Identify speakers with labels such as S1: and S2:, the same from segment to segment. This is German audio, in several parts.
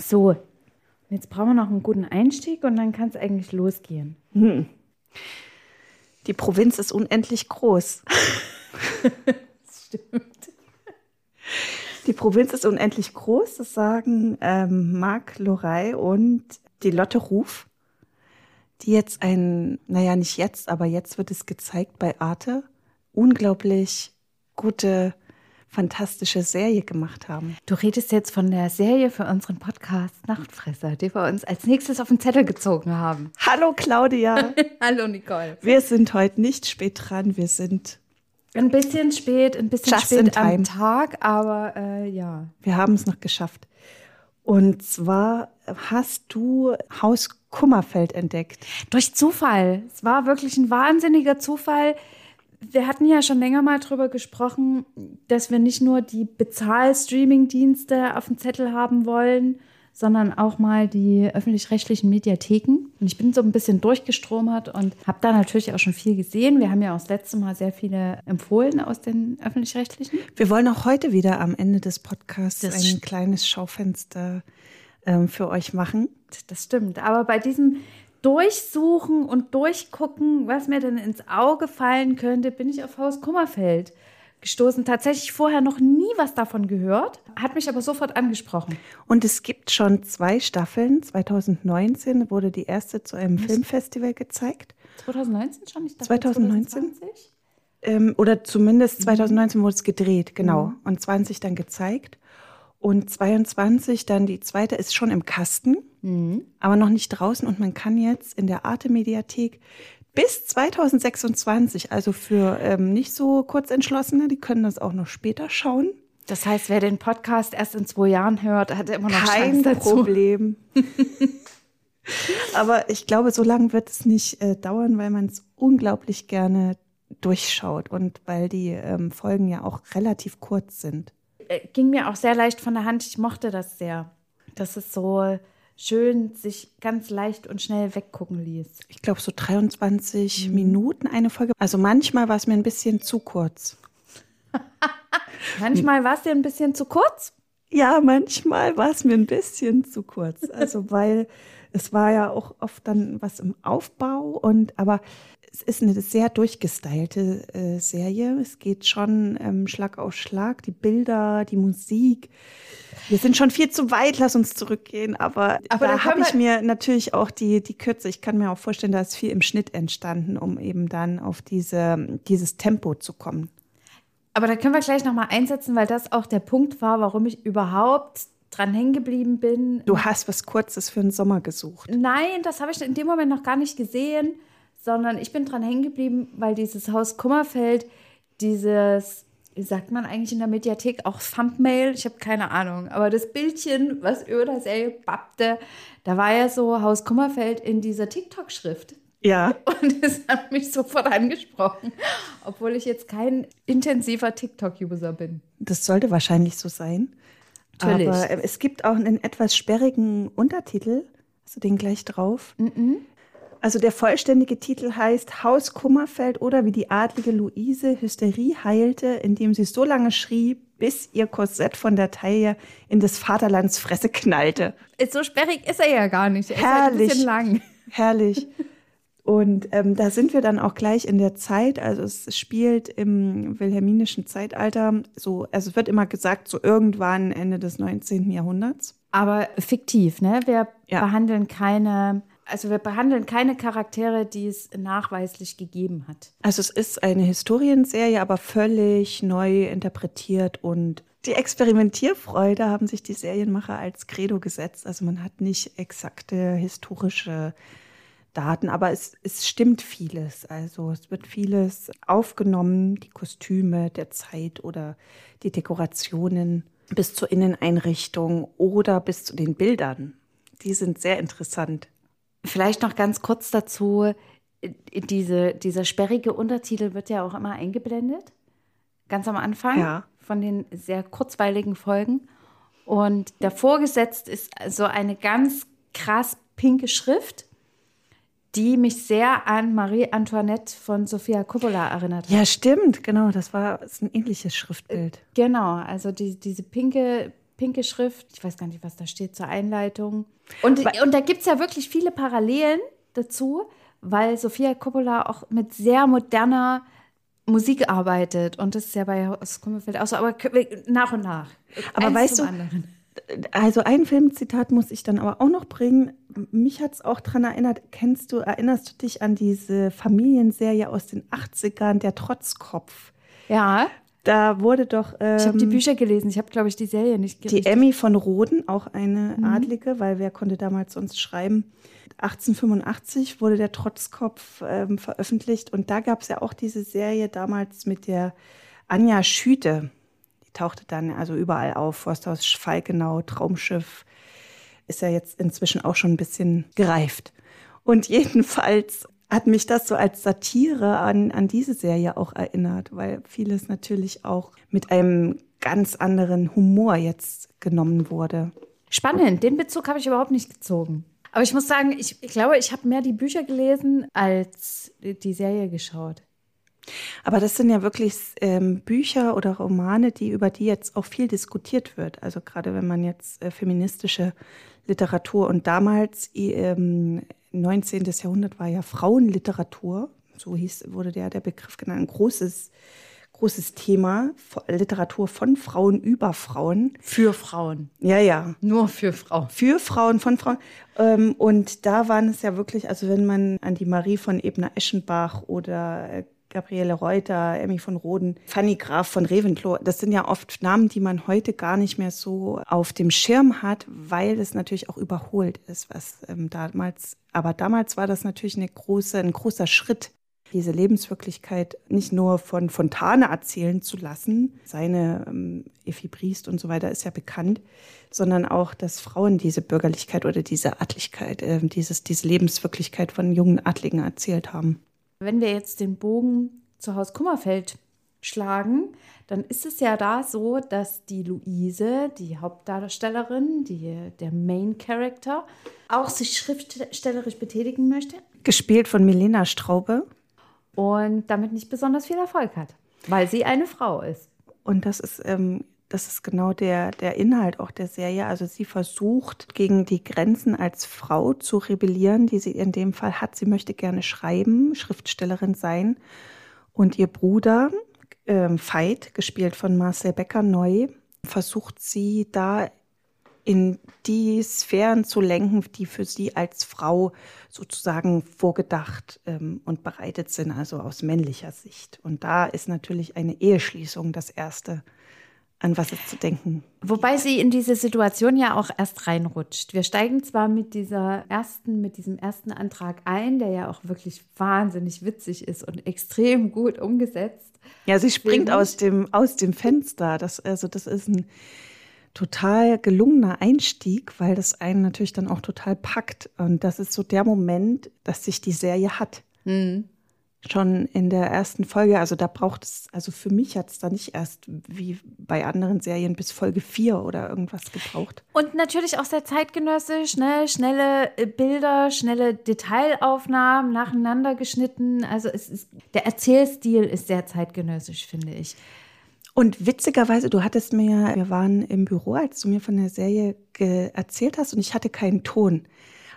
S1: So, jetzt brauchen wir noch einen guten Einstieg und dann kann es eigentlich losgehen.
S2: Hm. Die Provinz ist unendlich groß.
S1: das stimmt.
S2: Die Provinz ist unendlich groß, das sagen ähm, Marc Lorey und die Lotte Ruf, die jetzt ein, naja, nicht jetzt, aber jetzt wird es gezeigt bei Arte, unglaublich gute fantastische Serie gemacht haben.
S1: Du redest jetzt von der Serie für unseren Podcast Nachtfresser, die wir uns als nächstes auf den Zettel gezogen haben.
S2: Hallo Claudia.
S1: Hallo Nicole.
S2: Wir sind heute nicht spät dran, wir sind
S1: ein bisschen spät, ein bisschen
S2: Just
S1: spät am Tag, aber äh, ja.
S2: Wir haben es noch geschafft. Und zwar hast du Haus Kummerfeld entdeckt.
S1: Durch Zufall. Es war wirklich ein wahnsinniger Zufall wir hatten ja schon länger mal drüber gesprochen, dass wir nicht nur die Bezahl-Streaming-Dienste auf dem Zettel haben wollen, sondern auch mal die öffentlich-rechtlichen Mediatheken. Und ich bin so ein bisschen durchgestromert und habe da natürlich auch schon viel gesehen. Wir haben ja auch das letzte Mal sehr viele empfohlen aus den öffentlich-rechtlichen.
S2: Wir wollen auch heute wieder am Ende des Podcasts das ein kleines Schaufenster ähm, für euch machen.
S1: Das stimmt. Aber bei diesem Durchsuchen und Durchgucken, was mir denn ins Auge fallen könnte, bin ich auf Haus Kummerfeld gestoßen. Tatsächlich vorher noch nie was davon gehört, hat mich aber sofort angesprochen.
S2: Und es gibt schon zwei Staffeln. 2019 wurde die erste zu einem was? Filmfestival gezeigt.
S1: 2019 schon? Ich
S2: dachte 2019? Ähm, oder zumindest 2019 mhm. wurde es gedreht, genau. Mhm. Und 20 dann gezeigt. Und 22 dann die zweite ist schon im Kasten, mhm. aber noch nicht draußen. Und man kann jetzt in der Arte-Mediathek bis 2026, also für ähm, nicht so kurzentschlossene, die können das auch noch später schauen.
S1: Das heißt, wer den Podcast erst in zwei Jahren hört, hat immer noch
S2: kein Problem. aber ich glaube, so lange wird es nicht äh, dauern, weil man es unglaublich gerne durchschaut und weil die ähm, Folgen ja auch relativ kurz sind.
S1: Äh, ging mir auch sehr leicht von der Hand. Ich mochte das sehr. Dass es so schön sich ganz leicht und schnell weggucken ließ.
S2: Ich glaube, so 23 mhm. Minuten eine Folge. Also manchmal war es mir ein bisschen zu kurz.
S1: manchmal war es dir ein bisschen zu kurz?
S2: Ja, manchmal war es mir ein bisschen zu kurz. Also weil es war ja auch oft dann was im Aufbau und aber es ist eine sehr durchgestylte äh, Serie. Es geht schon ähm, Schlag auf Schlag. Die Bilder, die Musik. Wir sind schon viel zu weit, lass uns zurückgehen. Aber, aber da habe ich mir natürlich auch die, die Kürze, ich kann mir auch vorstellen, da ist viel im Schnitt entstanden, um eben dann auf diese, dieses Tempo zu kommen.
S1: Aber da können wir gleich nochmal einsetzen, weil das auch der Punkt war, warum ich überhaupt dran hängen geblieben bin.
S2: Du hast was Kurzes für den Sommer gesucht.
S1: Nein, das habe ich in dem Moment noch gar nicht gesehen sondern ich bin dran hängen geblieben, weil dieses Haus Kummerfeld, dieses, wie sagt man eigentlich in der Mediathek, auch Thumbmail, ich habe keine Ahnung, aber das Bildchen, was über der Serie bappte, da war ja so Haus Kummerfeld in dieser TikTok-Schrift.
S2: Ja.
S1: Und es hat mich sofort angesprochen, obwohl ich jetzt kein intensiver TikTok-User bin.
S2: Das sollte wahrscheinlich so sein. Natürlich. Aber äh, es gibt auch einen etwas sperrigen Untertitel. Hast du den gleich drauf? Mm -mm. Also der vollständige Titel heißt Haus Kummerfeld oder wie die adlige Luise Hysterie heilte, indem sie so lange schrie, bis ihr Korsett von der Taille in des Vaterlands Fresse knallte.
S1: So sperrig ist er ja gar nicht. Er
S2: herrlich, ist halt ein
S1: bisschen lang.
S2: Herrlich. Und ähm, da sind wir dann auch gleich in der Zeit. Also es spielt im wilhelminischen Zeitalter. So, also es wird immer gesagt, so irgendwann Ende des 19. Jahrhunderts.
S1: Aber fiktiv, ne? Wir ja. behandeln keine also wir behandeln keine Charaktere, die es nachweislich gegeben hat.
S2: Also es ist eine Historienserie, aber völlig neu interpretiert und die Experimentierfreude haben sich die Serienmacher als Credo gesetzt. Also man hat nicht exakte historische Daten, aber es, es stimmt vieles. Also es wird vieles aufgenommen, die Kostüme der Zeit oder die Dekorationen bis zur Inneneinrichtung oder bis zu den Bildern. Die sind sehr interessant.
S1: Vielleicht noch ganz kurz dazu, diese, dieser sperrige Untertitel wird ja auch immer eingeblendet, ganz am Anfang ja. von den sehr kurzweiligen Folgen. Und davor gesetzt ist so eine ganz krass pinke Schrift, die mich sehr an Marie Antoinette von Sofia Coppola erinnert hat.
S2: Ja, stimmt, genau. Das war das ein ähnliches Schriftbild.
S1: Genau, also die, diese pinke pinke Schrift. Ich weiß gar nicht, was da steht zur Einleitung. Und, und da gibt es ja wirklich viele Parallelen dazu, weil Sofia Coppola auch mit sehr moderner Musik arbeitet. Und das ist ja bei Haus Kummerfeld auch so, aber nach und nach.
S2: Aber weißt du, anderen. also ein Filmzitat muss ich dann aber auch noch bringen. Mich hat es auch daran erinnert, kennst du, erinnerst du dich an diese Familienserie aus den 80ern, der Trotzkopf?
S1: Ja.
S2: Da wurde doch.
S1: Ähm, ich habe die Bücher gelesen, ich habe, glaube ich, die Serie nicht
S2: gelesen. Die Emmy von Roden, auch eine mhm. Adlige, weil wer konnte damals sonst schreiben? 1885 wurde der Trotzkopf ähm, veröffentlicht und da gab es ja auch diese Serie damals mit der Anja Schüte. Die tauchte dann also überall auf, Forsthaus Falkenau, Traumschiff. Ist ja jetzt inzwischen auch schon ein bisschen gereift. Und jedenfalls hat mich das so als Satire an, an diese Serie auch erinnert, weil vieles natürlich auch mit einem ganz anderen Humor jetzt genommen wurde.
S1: Spannend, den Bezug habe ich überhaupt nicht gezogen. Aber ich muss sagen, ich, ich glaube, ich habe mehr die Bücher gelesen als die Serie geschaut.
S2: Aber das sind ja wirklich ähm, Bücher oder Romane, die über die jetzt auch viel diskutiert wird. Also gerade wenn man jetzt äh, feministische Literatur und damals ähm, 19. Jahrhundert war ja Frauenliteratur, so hieß wurde der der Begriff genannt, ein großes großes Thema, Literatur von Frauen über Frauen.
S1: Für Frauen.
S2: Ja, ja.
S1: Nur für Frauen.
S2: Für Frauen, von Frauen. Ähm, und da waren es ja wirklich, also wenn man an die Marie von Ebner-Eschenbach oder äh, Gabriele Reuter, Emmy von Roden, Fanny Graf von Reventlow. Das sind ja oft Namen, die man heute gar nicht mehr so auf dem Schirm hat, weil es natürlich auch überholt ist, was ähm, damals, aber damals war das natürlich eine große, ein großer Schritt diese Lebenswirklichkeit nicht nur von Fontane erzählen zu lassen, seine ähm, Effi Briest und so weiter ist ja bekannt, sondern auch, dass Frauen diese Bürgerlichkeit oder diese Adligkeit, äh, dieses, diese Lebenswirklichkeit von jungen Adligen erzählt haben.
S1: Wenn wir jetzt den Bogen zu Haus Kummerfeld schlagen, dann ist es ja da so, dass die Luise, die Hauptdarstellerin, die, der Main Character, auch sich schriftstellerisch betätigen möchte.
S2: Gespielt von Milena Straube
S1: und damit nicht besonders viel Erfolg hat, weil sie eine Frau ist.
S2: Und das ist, ähm, das ist genau der, der Inhalt auch der Serie. Also sie versucht gegen die Grenzen als Frau zu rebellieren, die sie in dem Fall hat. Sie möchte gerne schreiben, Schriftstellerin sein. Und ihr Bruder, ähm, Veit, gespielt von Marcel Becker neu, versucht sie da in die Sphären zu lenken, die für sie als Frau sozusagen vorgedacht ähm, und bereitet sind, also aus männlicher Sicht. Und da ist natürlich eine Eheschließung das Erste, an was es zu denken.
S1: Wobei sie in diese Situation ja auch erst reinrutscht. Wir steigen zwar mit dieser ersten, mit diesem ersten Antrag ein, der ja auch wirklich wahnsinnig witzig ist und extrem gut umgesetzt.
S2: Ja, sie springt aus dem, aus dem Fenster. Das, also das ist ein total gelungener Einstieg, weil das einen natürlich dann auch total packt. Und das ist so der Moment, dass sich die Serie hat. Mhm. Schon in der ersten Folge, also da braucht es, also für mich hat es da nicht erst wie bei anderen Serien bis Folge 4 oder irgendwas gebraucht.
S1: Und natürlich auch sehr zeitgenössisch, ne? schnelle äh, Bilder, schnelle Detailaufnahmen, nacheinander geschnitten. Also es ist, der Erzählstil ist sehr zeitgenössisch, finde ich.
S2: Und witzigerweise, du hattest mir, wir waren im Büro, als du mir von der Serie erzählt hast und ich hatte keinen Ton,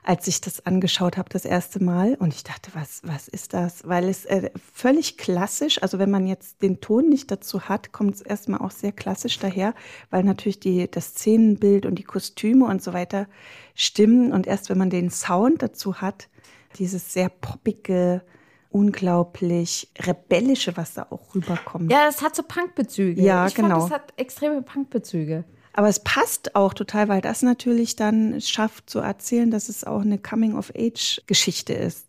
S2: als ich das angeschaut habe das erste Mal. Und ich dachte, was, was ist das? Weil es äh, völlig klassisch, also wenn man jetzt den Ton nicht dazu hat, kommt es erstmal auch sehr klassisch daher, weil natürlich die, das Szenenbild und die Kostüme und so weiter stimmen. Und erst wenn man den Sound dazu hat, dieses sehr poppige, unglaublich rebellische, was da auch rüberkommt.
S1: Ja, es hat so Punkbezüge.
S2: Ja, ich genau.
S1: Fand, es hat extreme Punkbezüge.
S2: Aber es passt auch total, weil das natürlich dann schafft zu erzählen, dass es auch eine Coming-of-Age-Geschichte ist.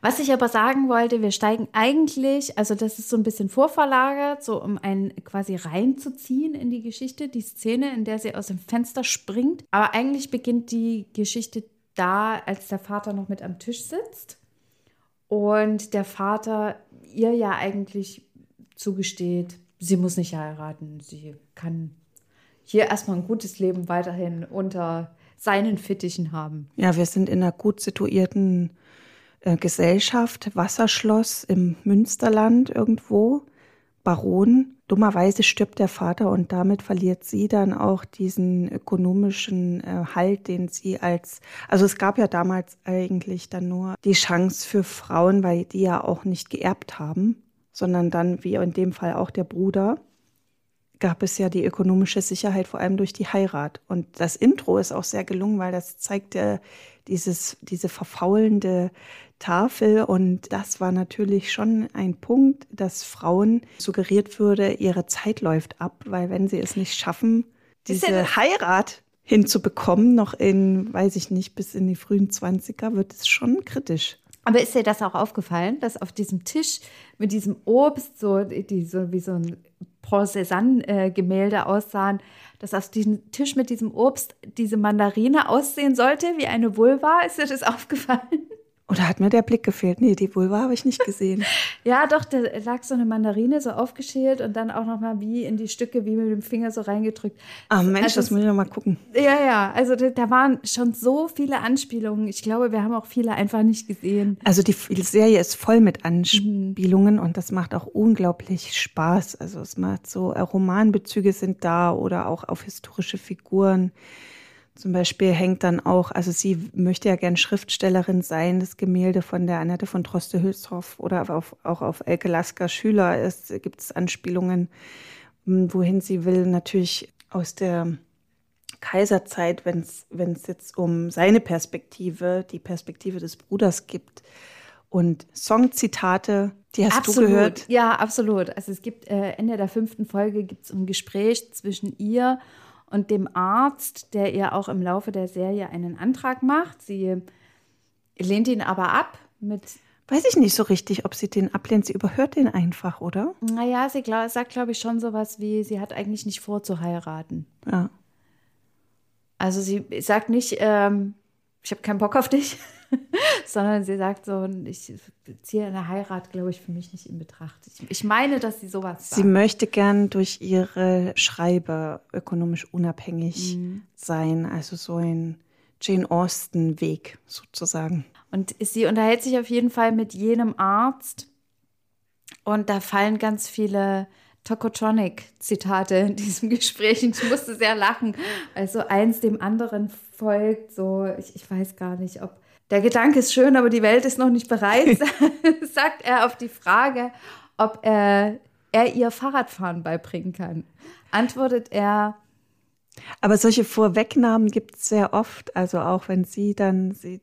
S1: Was ich aber sagen wollte, wir steigen eigentlich, also das ist so ein bisschen vorverlagert, so um einen quasi reinzuziehen in die Geschichte, die Szene, in der sie aus dem Fenster springt. Aber eigentlich beginnt die Geschichte da, als der Vater noch mit am Tisch sitzt und der Vater ihr ja eigentlich zugesteht, sie muss nicht heiraten, sie kann hier erstmal ein gutes Leben weiterhin unter seinen Fittichen haben.
S2: Ja, wir sind in einer gut situierten äh, Gesellschaft, Wasserschloss im Münsterland irgendwo, Baron. dummerweise stirbt der Vater und damit verliert sie dann auch diesen ökonomischen äh, Halt, den sie als, also es gab ja damals eigentlich dann nur die Chance für Frauen, weil die ja auch nicht geerbt haben, sondern dann, wie in dem Fall auch der Bruder, gab es ja die ökonomische Sicherheit vor allem durch die Heirat. Und das Intro ist auch sehr gelungen, weil das zeigt ja dieses, diese verfaulende Tafel. Und das war natürlich schon ein Punkt, dass Frauen suggeriert würde, ihre Zeit läuft ab, weil wenn sie es nicht schaffen, diese ja Heirat hinzubekommen, noch in, weiß ich nicht, bis in die frühen Zwanziger, wird es schon kritisch.
S1: Aber ist dir das auch aufgefallen, dass auf diesem Tisch mit diesem Obst so, die, so wie so ein Paul Cézanne-Gemälde aussahen, dass auf diesem Tisch mit diesem Obst diese Mandarine aussehen sollte wie eine Vulva? Ist dir das aufgefallen?
S2: Oder hat mir der Blick gefehlt? Nee, die Vulva habe ich nicht gesehen.
S1: ja, doch, da lag so eine Mandarine so aufgeschält und dann auch nochmal wie in die Stücke, wie mit dem Finger so reingedrückt.
S2: Ah, Mensch, also, das muss ich nochmal gucken.
S1: Ja, ja, also da, da, waren schon so viele Anspielungen. Ich glaube, wir haben auch viele einfach nicht gesehen.
S2: Also die Serie ist voll mit Anspielungen mhm. und das macht auch unglaublich Spaß. Also es macht so, äh, Romanbezüge sind da oder auch auf historische Figuren. Zum Beispiel hängt dann auch, also sie möchte ja gern Schriftstellerin sein, das Gemälde von der Annette von Droste-Hülshoff oder auf, auch auf Elke Lasker Schüler ist, gibt es Anspielungen, hm, wohin sie will. Natürlich aus der Kaiserzeit, wenn es jetzt um seine Perspektive, die Perspektive des Bruders gibt. Und Songzitate, die hast
S1: absolut.
S2: du gehört?
S1: Ja, absolut. Also es gibt äh, Ende der fünften Folge gibt es ein Gespräch zwischen ihr und dem Arzt, der ihr auch im Laufe der Serie einen Antrag macht. Sie lehnt ihn aber ab mit.
S2: Weiß ich nicht so richtig, ob sie den ablehnt. Sie überhört den einfach, oder?
S1: Naja, sie glaub, sagt, glaube ich, schon sowas wie, sie hat eigentlich nicht vor zu heiraten.
S2: Ja.
S1: Also sie sagt nicht, ähm, ich habe keinen Bock auf dich, sondern sie sagt so, ich ziehe eine Heirat, glaube ich, für mich nicht in Betracht. Ich, ich meine, dass sie sowas
S2: sagt. Sie möchte gern durch ihre Schreiber ökonomisch unabhängig mhm. sein, also so ein Jane Austen-Weg sozusagen.
S1: Und sie unterhält sich auf jeden Fall mit jenem Arzt und da fallen ganz viele Tokotronic-Zitate in diesem Gespräch. Ich musste sehr lachen, weil so eins dem anderen folgt. So, ich, ich weiß gar nicht, ob der Gedanke ist schön, aber die Welt ist noch nicht bereit, sagt er auf die Frage, ob er, er ihr Fahrradfahren beibringen kann. Antwortet er,
S2: aber solche Vorwegnahmen gibt es sehr oft. Also auch wenn sie dann, sie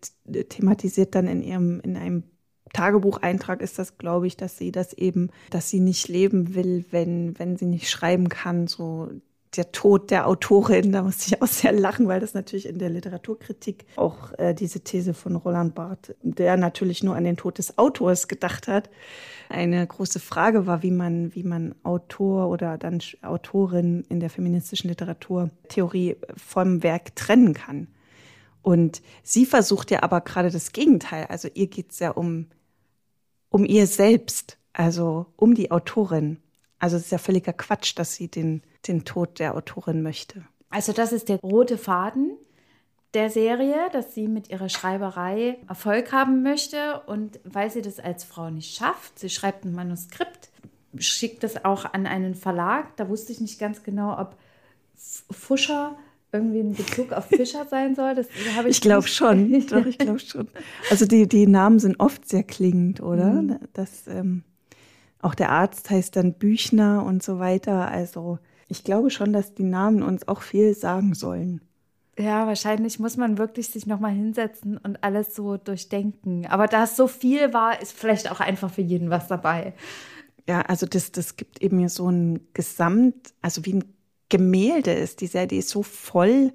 S2: thematisiert dann in ihrem, in einem Tagebucheintrag ist das, glaube ich, dass sie das eben, dass sie nicht leben will, wenn, wenn sie nicht schreiben kann, so der Tod der Autorin, da musste ich auch sehr lachen, weil das natürlich in der Literaturkritik auch äh, diese These von Roland Barth, der natürlich nur an den Tod des Autors gedacht hat, eine große Frage war, wie man, wie man Autor oder dann Autorin in der feministischen Literaturtheorie vom Werk trennen kann. Und sie versucht ja aber gerade das Gegenteil. Also ihr geht es ja um, um ihr selbst, also um die Autorin. Also es ist ja völliger Quatsch, dass sie den, den Tod der Autorin möchte.
S1: Also das ist der rote Faden der Serie, dass sie mit ihrer Schreiberei Erfolg haben möchte und weil sie das als Frau nicht schafft, sie schreibt ein Manuskript, schickt es auch an einen Verlag. Da wusste ich nicht ganz genau, ob Fuscher irgendwie ein Bezug auf Fischer sein soll. Das
S2: ich ich glaube schon. Doch, ich glaube schon. Also die, die Namen sind oft sehr klingend, oder? Mhm. Das ähm, auch der Arzt heißt dann Büchner und so weiter. Also ich glaube schon, dass die Namen uns auch viel sagen sollen.
S1: Ja, wahrscheinlich muss man wirklich sich nochmal hinsetzen und alles so durchdenken. Aber da es so viel war, ist vielleicht auch einfach für jeden was dabei.
S2: Ja, also das, das gibt eben so ein Gesamt, also wie ein Gemälde ist. Die Serie ist so voll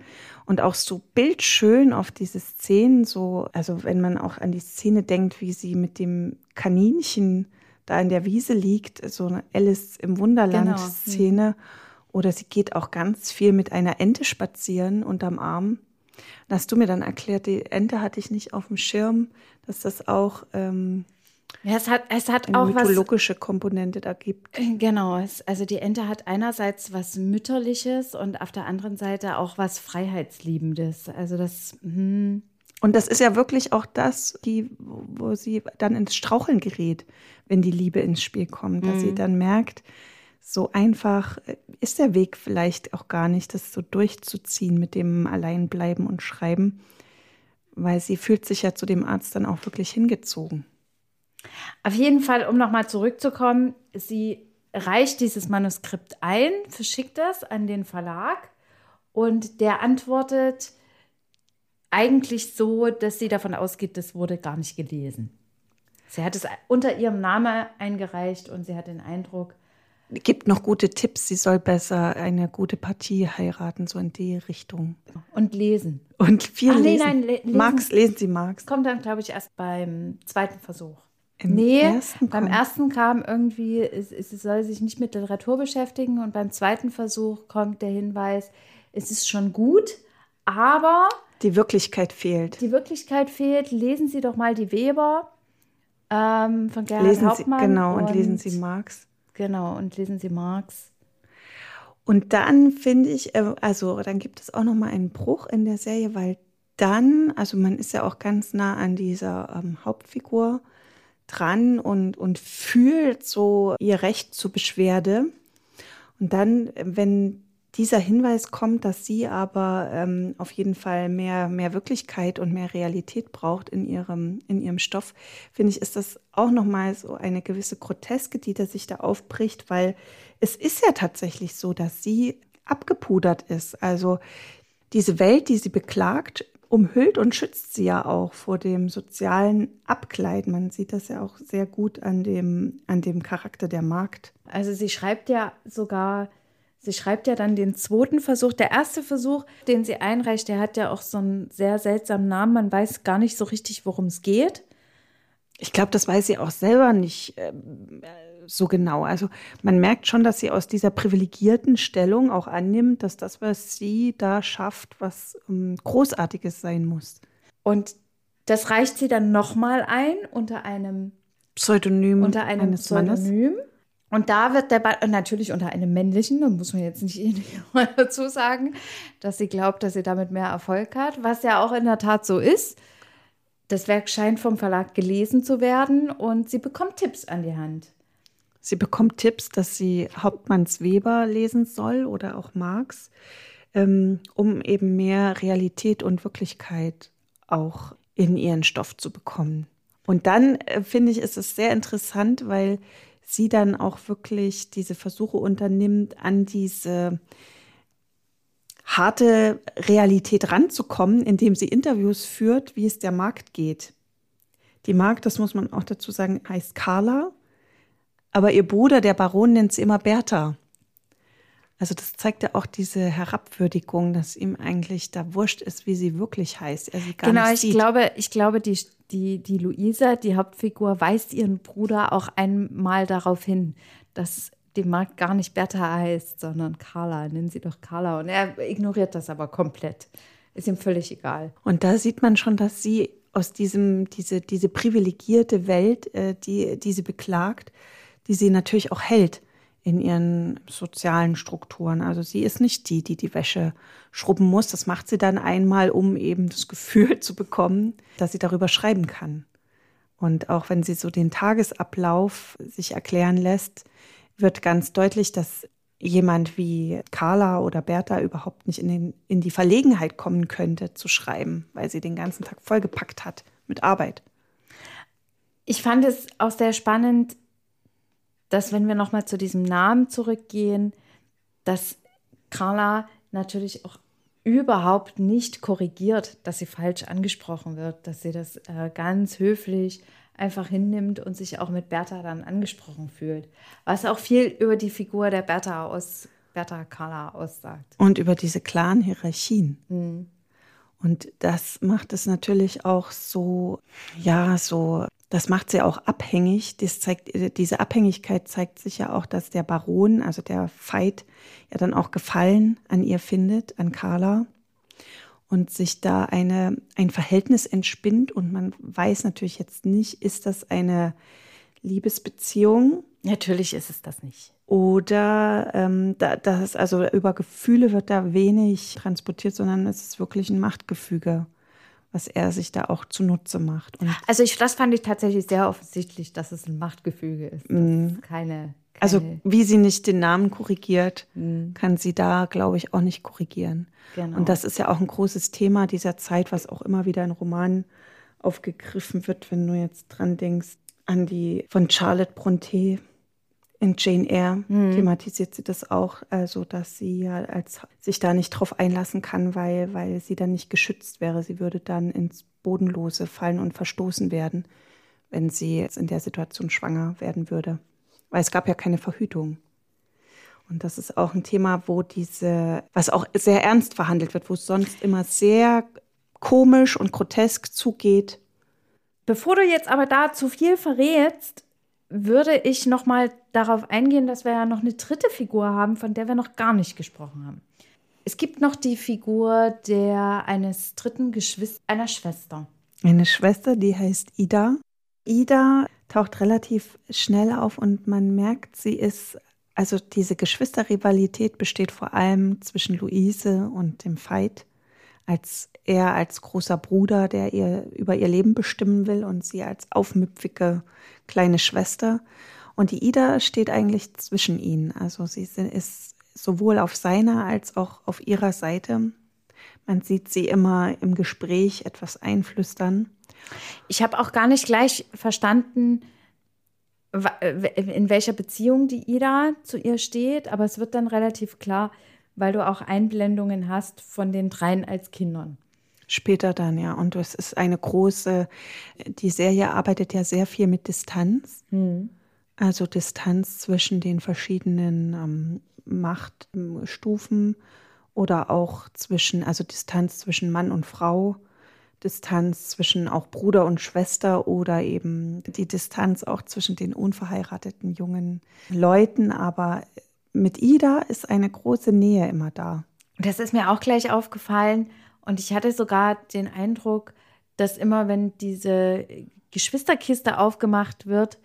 S2: und auch so bildschön auf diese Szenen. So, also wenn man auch an die Szene denkt, wie sie mit dem Kaninchen da in der Wiese liegt, so eine Alice im Wunderland-Szene. Genau. Oder sie geht auch ganz viel mit einer Ente spazieren unterm Arm. Da hast du mir dann erklärt, die Ente hatte ich nicht auf dem Schirm, dass das auch ähm,
S1: ja, es hat, es hat
S2: eine
S1: auch
S2: mythologische was, Komponente da gibt.
S1: Genau, es, also die Ente hat einerseits was Mütterliches und auf der anderen Seite auch was Freiheitsliebendes. Also das. Hm.
S2: Und das ist ja wirklich auch das, die, wo sie dann ins Straucheln gerät, wenn die Liebe ins Spiel kommt, dass mhm. sie dann merkt, so einfach äh, ist der Weg vielleicht auch gar nicht, das so durchzuziehen mit dem Alleinbleiben und Schreiben, weil sie fühlt sich ja zu dem Arzt dann auch wirklich hingezogen.
S1: Auf jeden Fall, um nochmal zurückzukommen, sie reicht dieses Manuskript ein, verschickt das an den Verlag und der antwortet eigentlich so, dass sie davon ausgeht, das wurde gar nicht gelesen. Sie hat es unter ihrem Namen eingereicht und sie hat den Eindruck,
S2: gibt noch gute Tipps. Sie soll besser eine gute Partie heiraten, so in die Richtung.
S1: Und lesen.
S2: Und viel Ach, lesen. Nee, nein, le lesen. Marx, lesen Sie Marx.
S1: Kommt dann, glaube ich, erst beim zweiten Versuch. Im nee, ersten beim ersten kam irgendwie, es soll sich nicht mit Literatur beschäftigen und beim zweiten Versuch kommt der Hinweis, es ist schon gut, aber
S2: die Wirklichkeit fehlt.
S1: Die Wirklichkeit fehlt. Lesen Sie doch mal die Weber ähm, von Gerhard
S2: lesen
S1: Hauptmann.
S2: Sie, genau, und, und lesen Sie Marx.
S1: Genau, und lesen Sie Marx.
S2: Und dann finde ich, äh, also dann gibt es auch noch mal einen Bruch in der Serie, weil dann, also man ist ja auch ganz nah an dieser ähm, Hauptfigur dran und, und fühlt so ihr Recht zur Beschwerde. Und dann, wenn dieser Hinweis kommt, dass sie aber ähm, auf jeden Fall mehr, mehr Wirklichkeit und mehr Realität braucht in ihrem, in ihrem Stoff, finde ich, ist das auch nochmal so eine gewisse Groteske, die da sich da aufbricht, weil es ist ja tatsächlich so, dass sie abgepudert ist. Also diese Welt, die sie beklagt, umhüllt und schützt sie ja auch vor dem sozialen Abkleid. Man sieht das ja auch sehr gut an dem, an dem Charakter der Markt.
S1: Also sie schreibt ja sogar Sie schreibt ja dann den zweiten Versuch. Der erste Versuch, den sie einreicht, der hat ja auch so einen sehr seltsamen Namen. Man weiß gar nicht so richtig, worum es geht.
S2: Ich glaube, das weiß sie auch selber nicht äh, so genau. Also man merkt schon, dass sie aus dieser privilegierten Stellung auch annimmt, dass das, was sie da schafft, was ähm, Großartiges sein muss.
S1: Und das reicht sie dann nochmal ein unter einem
S2: Pseudonym,
S1: unter einem Pseudonym. Mannes. Und da wird der Ball, natürlich unter einem männlichen, da muss man jetzt nicht mal dazu sagen, dass sie glaubt, dass sie damit mehr Erfolg hat, was ja auch in der Tat so ist. Das Werk scheint vom Verlag gelesen zu werden und sie bekommt Tipps an die Hand.
S2: Sie bekommt Tipps, dass sie Hauptmanns Weber lesen soll oder auch Marx, ähm, um eben mehr Realität und Wirklichkeit auch in ihren Stoff zu bekommen. Und dann äh, finde ich, ist es sehr interessant, weil sie dann auch wirklich diese Versuche unternimmt, an diese harte Realität ranzukommen, indem sie Interviews führt, wie es der Markt geht. Die Markt, das muss man auch dazu sagen, heißt Carla, aber ihr Bruder, der Baron, nennt sie immer Bertha. Also das zeigt ja auch diese Herabwürdigung, dass ihm eigentlich da wurscht ist, wie sie wirklich heißt. Er sie gar
S1: genau,
S2: nicht
S1: ich
S2: sieht.
S1: glaube, ich glaube, die die, die Luisa, die Hauptfigur, weist ihren Bruder auch einmal darauf hin, dass die Markt gar nicht Bertha heißt, sondern Carla. Nennen sie doch Carla. Und er ignoriert das aber komplett. Ist ihm völlig egal.
S2: Und da sieht man schon, dass sie aus diesem, diese, diese privilegierte Welt, äh, die, die sie beklagt, die sie natürlich auch hält in ihren sozialen Strukturen. Also sie ist nicht die, die die Wäsche schrubben muss. Das macht sie dann einmal, um eben das Gefühl zu bekommen, dass sie darüber schreiben kann. Und auch wenn sie so den Tagesablauf sich erklären lässt, wird ganz deutlich, dass jemand wie Carla oder Bertha überhaupt nicht in, den, in die Verlegenheit kommen könnte zu schreiben, weil sie den ganzen Tag vollgepackt hat mit Arbeit.
S1: Ich fand es auch sehr spannend, dass wenn wir nochmal zu diesem Namen zurückgehen, dass Carla natürlich auch überhaupt nicht korrigiert, dass sie falsch angesprochen wird, dass sie das äh, ganz höflich einfach hinnimmt und sich auch mit Bertha dann angesprochen fühlt. Was auch viel über die Figur der Bertha aus Bertha Carla aussagt.
S2: Und über diese klaren Hierarchien. Mhm. Und das macht es natürlich auch so, ja, so das macht sie auch abhängig. Zeigt, diese Abhängigkeit zeigt sich ja auch, dass der Baron, also der Veit, ja dann auch Gefallen an ihr findet, an Carla. Und sich da eine, ein Verhältnis entspinnt. Und man weiß natürlich jetzt nicht, ist das eine Liebesbeziehung?
S1: Natürlich ist es das nicht.
S2: Oder ähm, da, das also über Gefühle wird da wenig transportiert, sondern es ist wirklich ein Machtgefüge was er sich da auch zunutze macht.
S1: Und also ich, das fand ich tatsächlich sehr offensichtlich, dass es ein Machtgefüge ist. Mm. keine,
S2: Also wie sie nicht den Namen korrigiert, mhm. kann sie da, glaube ich, auch nicht korrigieren. Genau. Und das ist ja auch ein großes Thema dieser Zeit, was auch immer wieder in Romanen aufgegriffen wird, wenn du jetzt dran denkst, an die von Charlotte Brontë in Jane Eyre mhm. thematisiert sie das auch, also dass sie ja als sich da nicht drauf einlassen kann, weil, weil sie dann nicht geschützt wäre. Sie würde dann ins Bodenlose fallen und verstoßen werden, wenn sie jetzt in der Situation schwanger werden würde. Weil es gab ja keine Verhütung. Und das ist auch ein Thema, wo diese, was auch sehr ernst verhandelt wird, wo es sonst immer sehr komisch und grotesk zugeht.
S1: Bevor du jetzt aber da zu viel verrätst, würde ich noch mal darauf eingehen, dass wir ja noch eine dritte Figur haben, von der wir noch gar nicht gesprochen haben. Es gibt noch die Figur der eines dritten Geschwisters, einer Schwester.
S2: Eine Schwester, die heißt Ida. Ida taucht relativ schnell auf und man merkt, sie ist, also diese Geschwisterrivalität besteht vor allem zwischen Luise und dem Veit, als er als großer Bruder, der ihr über ihr Leben bestimmen will und sie als aufmüpfige kleine Schwester. Und die Ida steht eigentlich zwischen ihnen. Also sie ist sowohl auf seiner als auch auf ihrer Seite. Man sieht sie immer im Gespräch etwas einflüstern.
S1: Ich habe auch gar nicht gleich verstanden, in welcher Beziehung die Ida zu ihr steht, aber es wird dann relativ klar, weil du auch Einblendungen hast von den dreien als Kindern.
S2: Später dann, ja. Und es ist eine große, die Serie arbeitet ja sehr viel mit Distanz. Hm. Also Distanz zwischen den verschiedenen ähm, Machtstufen oder auch zwischen, also Distanz zwischen Mann und Frau, Distanz zwischen auch Bruder und Schwester oder eben die Distanz auch zwischen den unverheirateten jungen Leuten. Aber mit Ida ist eine große Nähe immer da.
S1: Das ist mir auch gleich aufgefallen. Und ich hatte sogar den Eindruck, dass immer, wenn diese Geschwisterkiste aufgemacht wird,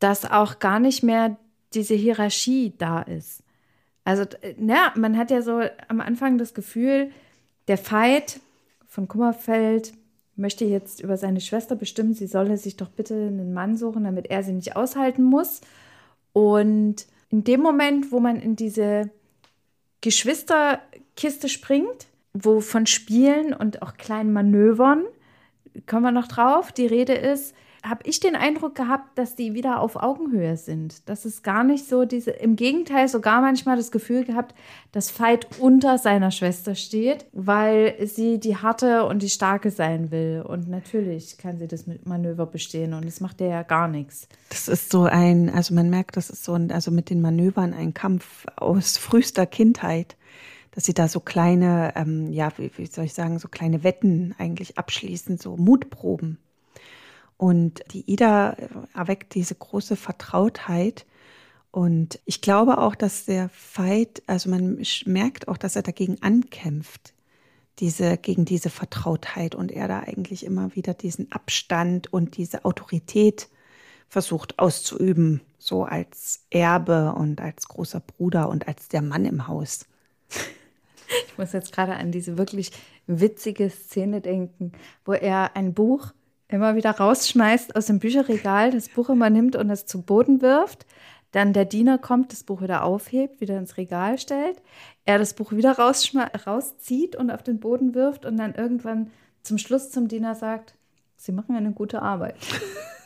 S1: dass auch gar nicht mehr diese Hierarchie da ist. Also, ja, man hat ja so am Anfang das Gefühl, der Fight von Kummerfeld möchte jetzt über seine Schwester bestimmen, sie solle sich doch bitte einen Mann suchen, damit er sie nicht aushalten muss. Und in dem Moment, wo man in diese Geschwisterkiste springt, wo von Spielen und auch kleinen Manövern, kommen wir noch drauf, die Rede ist, habe ich den Eindruck gehabt, dass die wieder auf Augenhöhe sind. Das ist gar nicht so diese, im Gegenteil sogar manchmal das Gefühl gehabt, dass Veit unter seiner Schwester steht, weil sie die harte und die starke sein will. Und natürlich kann sie das mit Manöver bestehen und das macht der ja gar nichts.
S2: Das ist so ein, also man merkt, das ist so ein, also mit den Manövern ein Kampf aus frühester Kindheit dass sie da so kleine, ähm, ja, wie, wie, soll ich sagen, so kleine Wetten eigentlich abschließen, so Mutproben. Und die Ida erweckt diese große Vertrautheit. Und ich glaube auch, dass der Fight, also man merkt auch, dass er dagegen ankämpft, diese, gegen diese Vertrautheit und er da eigentlich immer wieder diesen Abstand und diese Autorität versucht auszuüben, so als Erbe und als großer Bruder und als der Mann im Haus.
S1: Ich muss jetzt gerade an diese wirklich witzige Szene denken, wo er ein Buch immer wieder rausschmeißt aus dem Bücherregal, das Buch immer nimmt und es zu Boden wirft. Dann der Diener kommt, das Buch wieder aufhebt, wieder ins Regal stellt. Er das Buch wieder rauszieht und auf den Boden wirft und dann irgendwann zum Schluss zum Diener sagt, Sie machen eine gute Arbeit.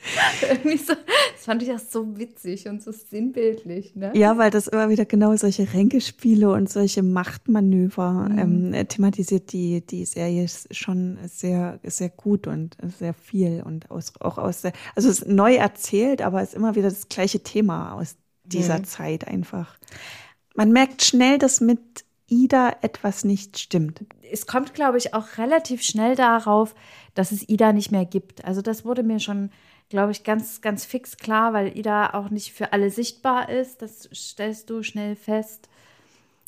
S1: So, das fand ich auch so witzig und so sinnbildlich. Ne?
S2: Ja, weil das immer wieder genau solche Ränkespiele und solche Machtmanöver mhm. ähm, thematisiert die, die Serie schon sehr, sehr gut und sehr viel und aus, auch aus der, also es ist neu erzählt, aber es ist immer wieder das gleiche Thema aus dieser mhm. Zeit einfach. Man merkt schnell, dass mit Ida etwas nicht stimmt.
S1: Es kommt, glaube ich, auch relativ schnell darauf, dass es Ida nicht mehr gibt. Also das wurde mir schon glaube ich, ganz, ganz fix klar, weil Ida auch nicht für alle sichtbar ist. Das stellst du schnell fest.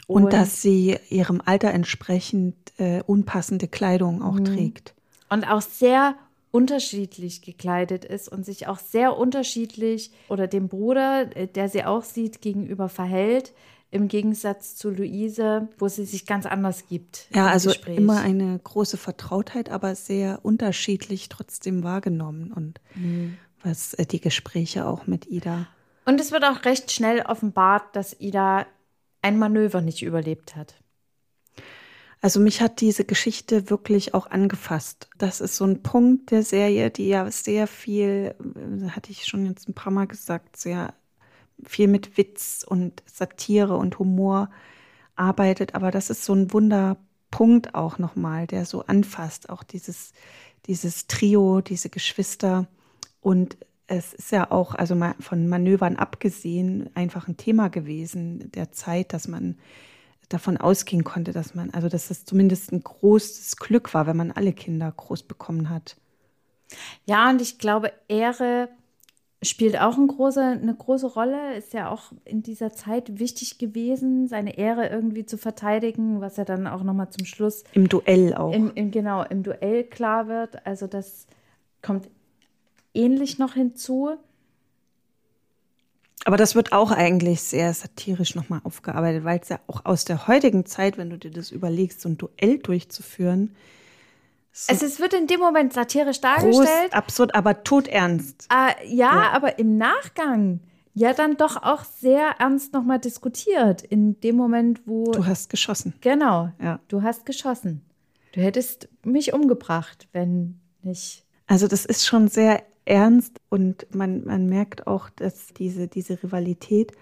S2: Und, und dass sie ihrem Alter entsprechend äh, unpassende Kleidung auch mhm. trägt.
S1: Und auch sehr unterschiedlich gekleidet ist und sich auch sehr unterschiedlich oder dem Bruder, äh, der sie auch sieht, gegenüber verhält. Im Gegensatz zu Luise, wo sie sich ganz anders gibt.
S2: Ja, also Gespräch. immer eine große Vertrautheit, aber sehr unterschiedlich trotzdem wahrgenommen und mhm. was äh, die Gespräche auch mit Ida
S1: Und es wird auch recht schnell offenbart, dass Ida ein Manöver nicht überlebt hat.
S2: Also mich hat diese Geschichte wirklich auch angefasst. Das ist so ein Punkt der Serie, die ja sehr viel, äh, hatte ich schon jetzt ein paar Mal gesagt, sehr viel mit Witz und Satire und Humor arbeitet. Aber das ist so ein Wunderpunkt auch nochmal, der so anfasst. Auch dieses, dieses Trio, diese Geschwister. Und es ist ja auch, also mal von Manövern abgesehen, einfach ein Thema gewesen der Zeit, dass man davon ausgehen konnte, dass man, also dass das zumindest ein großes Glück war, wenn man alle Kinder groß bekommen hat.
S1: Ja, und ich glaube, Ehre spielt auch eine große, eine große Rolle, ist ja auch in dieser Zeit wichtig gewesen, seine Ehre irgendwie zu verteidigen, was ja dann auch nochmal zum Schluss.
S2: Im Duell auch.
S1: Im, im, genau, im Duell klar wird. Also das kommt ähnlich noch hinzu.
S2: Aber das wird auch eigentlich sehr satirisch nochmal aufgearbeitet, weil es ja auch aus der heutigen Zeit, wenn du dir das überlegst, so ein Duell durchzuführen,
S1: also es wird in dem Moment satirisch dargestellt.
S2: Groß, absurd, aber todernst.
S1: Äh, ja, ja, aber im Nachgang ja dann doch auch sehr ernst nochmal diskutiert. In dem Moment, wo.
S2: Du hast geschossen.
S1: Genau. Ja. Du hast geschossen. Du hättest mich umgebracht, wenn nicht.
S2: Also, das ist schon sehr ernst und man, man merkt auch, dass diese, diese Rivalität,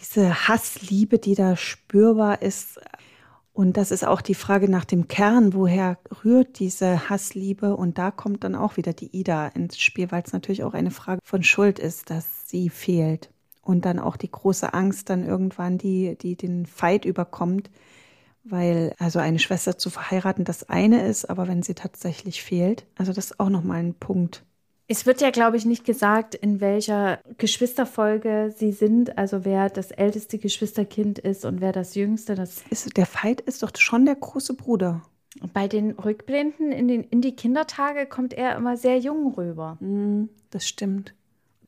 S2: diese Hassliebe, die da spürbar ist, und das ist auch die Frage nach dem Kern, woher rührt diese Hassliebe? Und da kommt dann auch wieder die Ida ins Spiel, weil es natürlich auch eine Frage von Schuld ist, dass sie fehlt. Und dann auch die große Angst dann irgendwann, die, die den Fight überkommt, weil also eine Schwester zu verheiraten das eine ist, aber wenn sie tatsächlich fehlt, also das ist auch nochmal ein Punkt,
S1: es wird ja, glaube ich, nicht gesagt, in welcher Geschwisterfolge sie sind, also wer das älteste Geschwisterkind ist und wer das jüngste. Das
S2: ist, der Veit ist doch schon der große Bruder.
S1: Bei den Rückblenden in, den, in die Kindertage kommt er immer sehr jung rüber.
S2: Mm, das stimmt.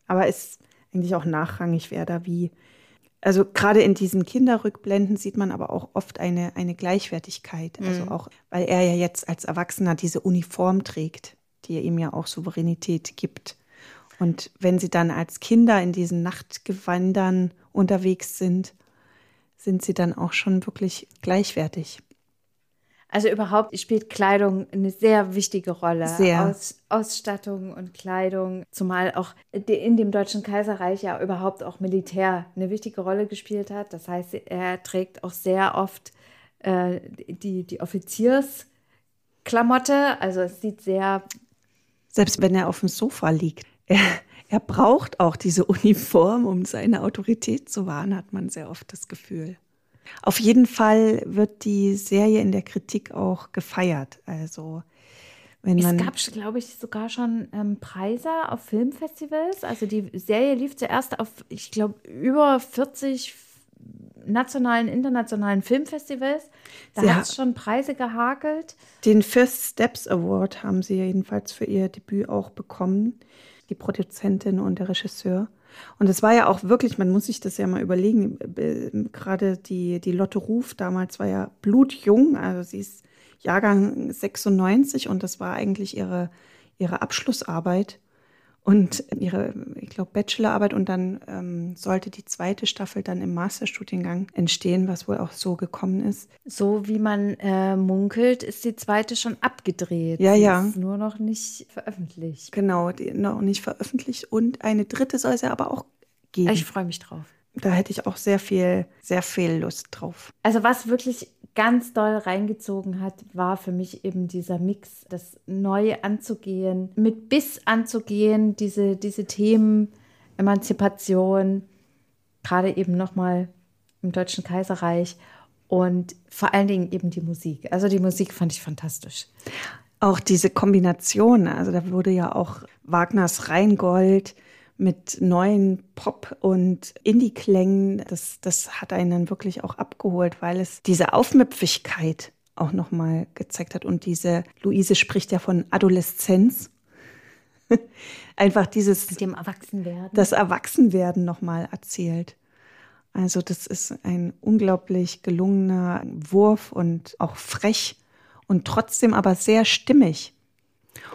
S2: Aber ist eigentlich auch nachrangig, wer da wie. Also gerade in diesen Kinderrückblenden sieht man aber auch oft eine, eine Gleichwertigkeit. Also mm. auch, weil er ja jetzt als Erwachsener diese Uniform trägt die ihm ja auch Souveränität gibt. Und wenn sie dann als Kinder in diesen Nachtgewandern unterwegs sind, sind sie dann auch schon wirklich gleichwertig.
S1: Also überhaupt spielt Kleidung eine sehr wichtige Rolle.
S2: Sehr.
S1: Aus, Ausstattung und Kleidung, zumal auch in dem Deutschen Kaiserreich ja überhaupt auch Militär eine wichtige Rolle gespielt hat. Das heißt, er trägt auch sehr oft äh, die, die Offiziersklamotte. Also es sieht sehr
S2: selbst wenn er auf dem Sofa liegt. Er, er braucht auch diese Uniform, um seine Autorität zu wahren, hat man sehr oft das Gefühl. Auf jeden Fall wird die Serie in der Kritik auch gefeiert. Also wenn man
S1: es gab, glaube ich, sogar schon ähm, Preise auf Filmfestivals. Also die Serie lief zuerst auf, ich glaube, über 40 nationalen, internationalen Filmfestivals. Da hat es schon Preise gehakelt.
S2: Den First Steps Award haben sie jedenfalls für ihr Debüt auch bekommen, die Produzentin und der Regisseur. Und es war ja auch wirklich, man muss sich das ja mal überlegen, gerade die, die Lotte Ruf damals war ja blutjung, also sie ist Jahrgang 96 und das war eigentlich ihre, ihre Abschlussarbeit und ihre, ich glaube, Bachelorarbeit und dann ähm, sollte die zweite Staffel dann im Masterstudiengang entstehen, was wohl auch so gekommen ist.
S1: So wie man äh, munkelt, ist die zweite schon abgedreht.
S2: Ja, ja.
S1: Ist nur noch nicht veröffentlicht.
S2: Genau, die noch nicht veröffentlicht und eine dritte soll es ja aber auch geben.
S1: Ich freue mich drauf.
S2: Da hätte ich auch sehr viel, sehr viel Lust drauf.
S1: Also was wirklich ganz doll reingezogen hat, war für mich eben dieser Mix, das Neue anzugehen, mit Biss anzugehen, diese, diese Themen, Emanzipation, gerade eben nochmal im Deutschen Kaiserreich und vor allen Dingen eben die Musik. Also die Musik fand ich fantastisch.
S2: Auch diese Kombination, also da wurde ja auch Wagners Rheingold, mit neuen Pop- und Indie-Klängen. Das, das hat einen dann wirklich auch abgeholt, weil es diese Aufmüpfigkeit auch nochmal gezeigt hat. Und diese, Luise spricht ja von Adoleszenz. Einfach dieses.
S1: Mit dem Erwachsenwerden.
S2: Das Erwachsenwerden nochmal erzählt. Also, das ist ein unglaublich gelungener Wurf und auch frech und trotzdem aber sehr stimmig.